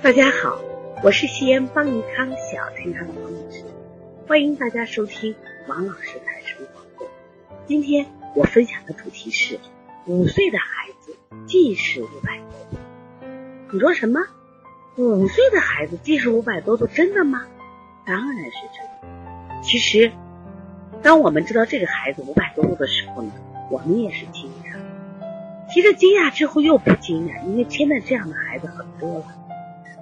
大家好，我是西安邦尼康小天堂的王老师，欢迎大家收听王老师谈生活。今天我分享的主题是五岁的孩子近视五百多度。你说什么？五岁的孩子近视五百多度，真的吗？当然是真的。其实，当我们知道这个孩子五百多度的时候呢，我们也是惊讶。其实惊讶之后又不惊讶，因为现在这样的孩子很多了。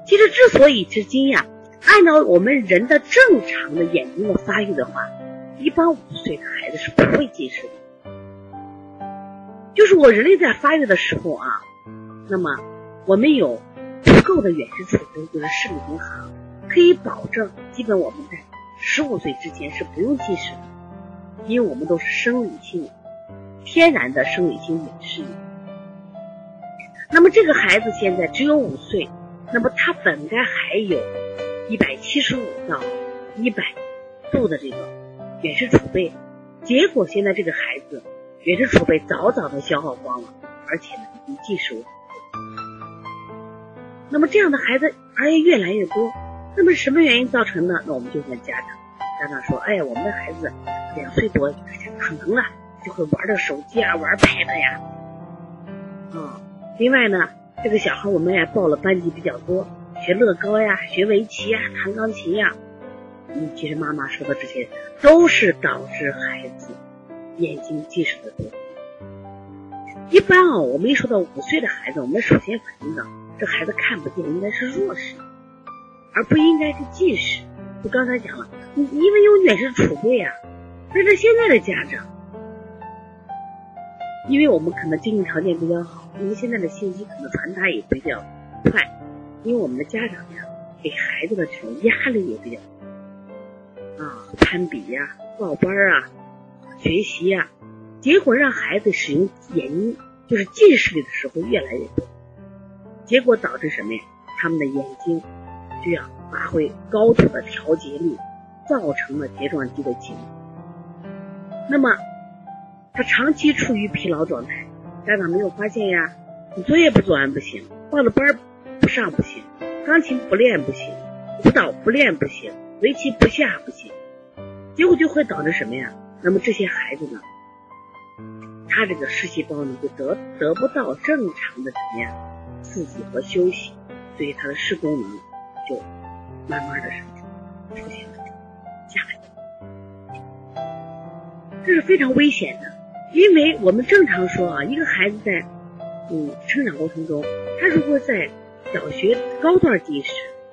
其实之所以是惊讶，按照我们人的正常的眼睛的发育的话，一般五岁的孩子是不会近视的。就是我人类在发育的时候啊，那么我们有足够的远视储备，就是视力银行，可以保证基本我们在十五岁之前是不用近视的，因为我们都是生理性、天然的生理性远视。那么这个孩子现在只有五岁。那么他本该还有一百七十五到一百度的这个远视储备，结果现在这个孩子远视储备早早的消耗光了，而且呢已近视五。那么这样的孩子而且越来越多，那么什么原因造成的？那我们就问家长，家长说：哎，我们的孩子两岁多，可能啊就会玩的手机啊，玩 pad 呀，啊，另外呢。这个小孩我们也报了班级比较多，学乐高呀，学围棋呀，弹钢琴呀。嗯，其实妈妈说的这些都是导致孩子眼睛近视的多。一般啊，我们一说到五岁的孩子，我们首先反映到这孩子看不见，应该是弱视，而不应该是近视。就刚才讲了，你因为有远视储备啊，但是现在的家长。因为我们可能经济条件比较好，因为现在的信息可能传达也比较快，因为我们的家长呀，给孩子的这种压力也比较啊，攀比呀、报班啊、学习呀，结果让孩子使用眼睛就是近视力的时候越来越多，结果导致什么呀？他们的眼睛就要发挥高度的调节力，造成了睫状肌的紧。那么。他长期处于疲劳状态，家长没有发现呀？你作业不做完不行，报了班不上不行，钢琴不练不行，舞蹈不练不行，围棋不下不行，结果就会导致什么呀？那么这些孩子呢，他这个视细胞呢就得得不到正常的怎么样刺激和休息，所以他的视功能就慢慢的什么出现了下降，这是非常危险的。因为我们正常说啊，一个孩子在嗯成长过程中，他如果在小学高段近视，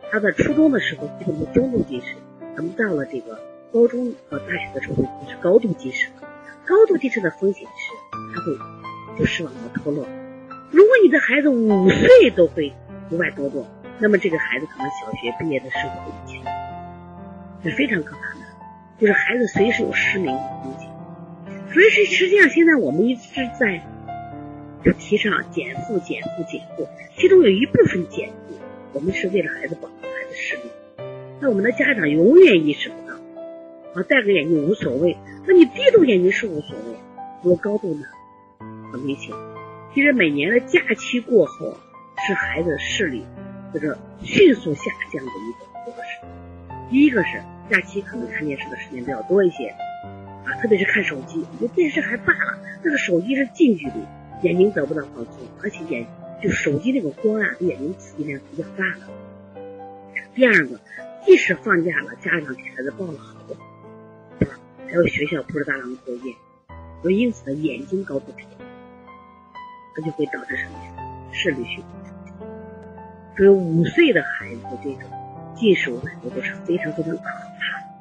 他在初中的时候基本是中度近视，那么到了这个高中和大学的时候就是高度近视了。高度近视的风险是，他会就视网膜脱落。如果你的孩子五岁都会五百多度，那么这个孩子可能小学毕业的时候已经是非常可怕的，就是孩子随时有失明。所以是实际上，现在我们一直在提倡减负、减负、减负，其中有一部分减负，我们是为了孩子保护孩子视力。那我们的家长永远意识不到，啊，戴个眼镜无所谓，那你低度眼镜是无所谓，如果高度呢，很危险。其实每年的假期过后，是孩子视力这个迅速下降的一个模式。第一个是假期可能看电视的时间比较多一些。啊，特别是看手机，你电视还罢了，那个手机是近距离，眼睛得不到放松，而且眼就手机那个光啊，对眼睛刺激量比较大的。第二个，即使放假了，家长给孩子报了好多班，还有学校布置大量的作业，所以因此呢，眼睛高度疲劳，它就会导致什么呀？视力虚。所以五岁的孩子这种近视五百多度是非常非常可怕。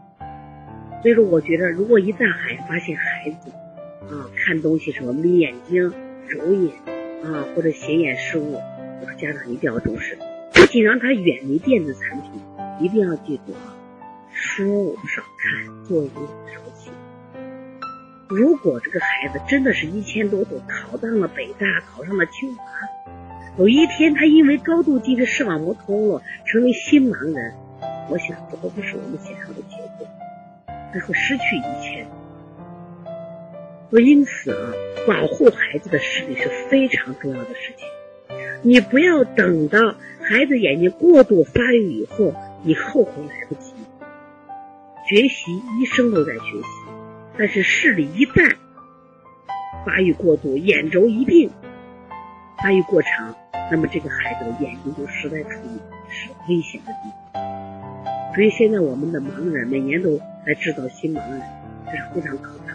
所以说，我觉得如果一旦孩发现孩子啊看东西什么眯眼睛、揉眼啊或者斜眼失误，我说家长一定要重视，不仅让他远离电子产品，一定要记住啊，书少看，作业少写。如果这个孩子真的是一千多度考上了北大，考上了清华，有一天他因为高度近视视网膜脱落成为新盲人，我想这都不是我们想要的结果。他会失去一切，所以因此啊，保护孩子的视力是非常重要的事情。你不要等到孩子眼睛过度发育以后，你后悔来不及。学习一生都在学习，但是视力一旦发育过度，眼轴一病，发育过长，那么这个孩子的眼睛就实在处于是危险的地步。所以现在我们的盲人每年都在制造新盲人，这是非常可怕。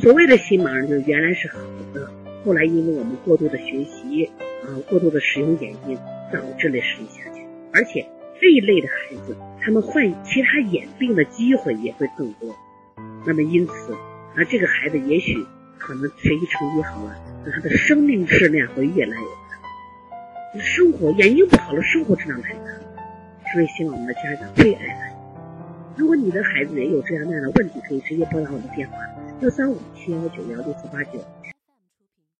所谓的新盲人，就是原来是好的，后来因为我们过度的学习啊，过度的使用眼睛，导致了视力下降。而且这一类的孩子，他们患其他眼病的机会也会更多。那么因此，啊，这个孩子也许可能学习成绩好了，那他的生命质量会越来越差。生活眼睛不好了，生活质量太差。是为希望我们的家长最爱爱。如果你的孩子也有这样那样的问题，可以直接拨打我的电话。幺三五七幺九幺六四八九。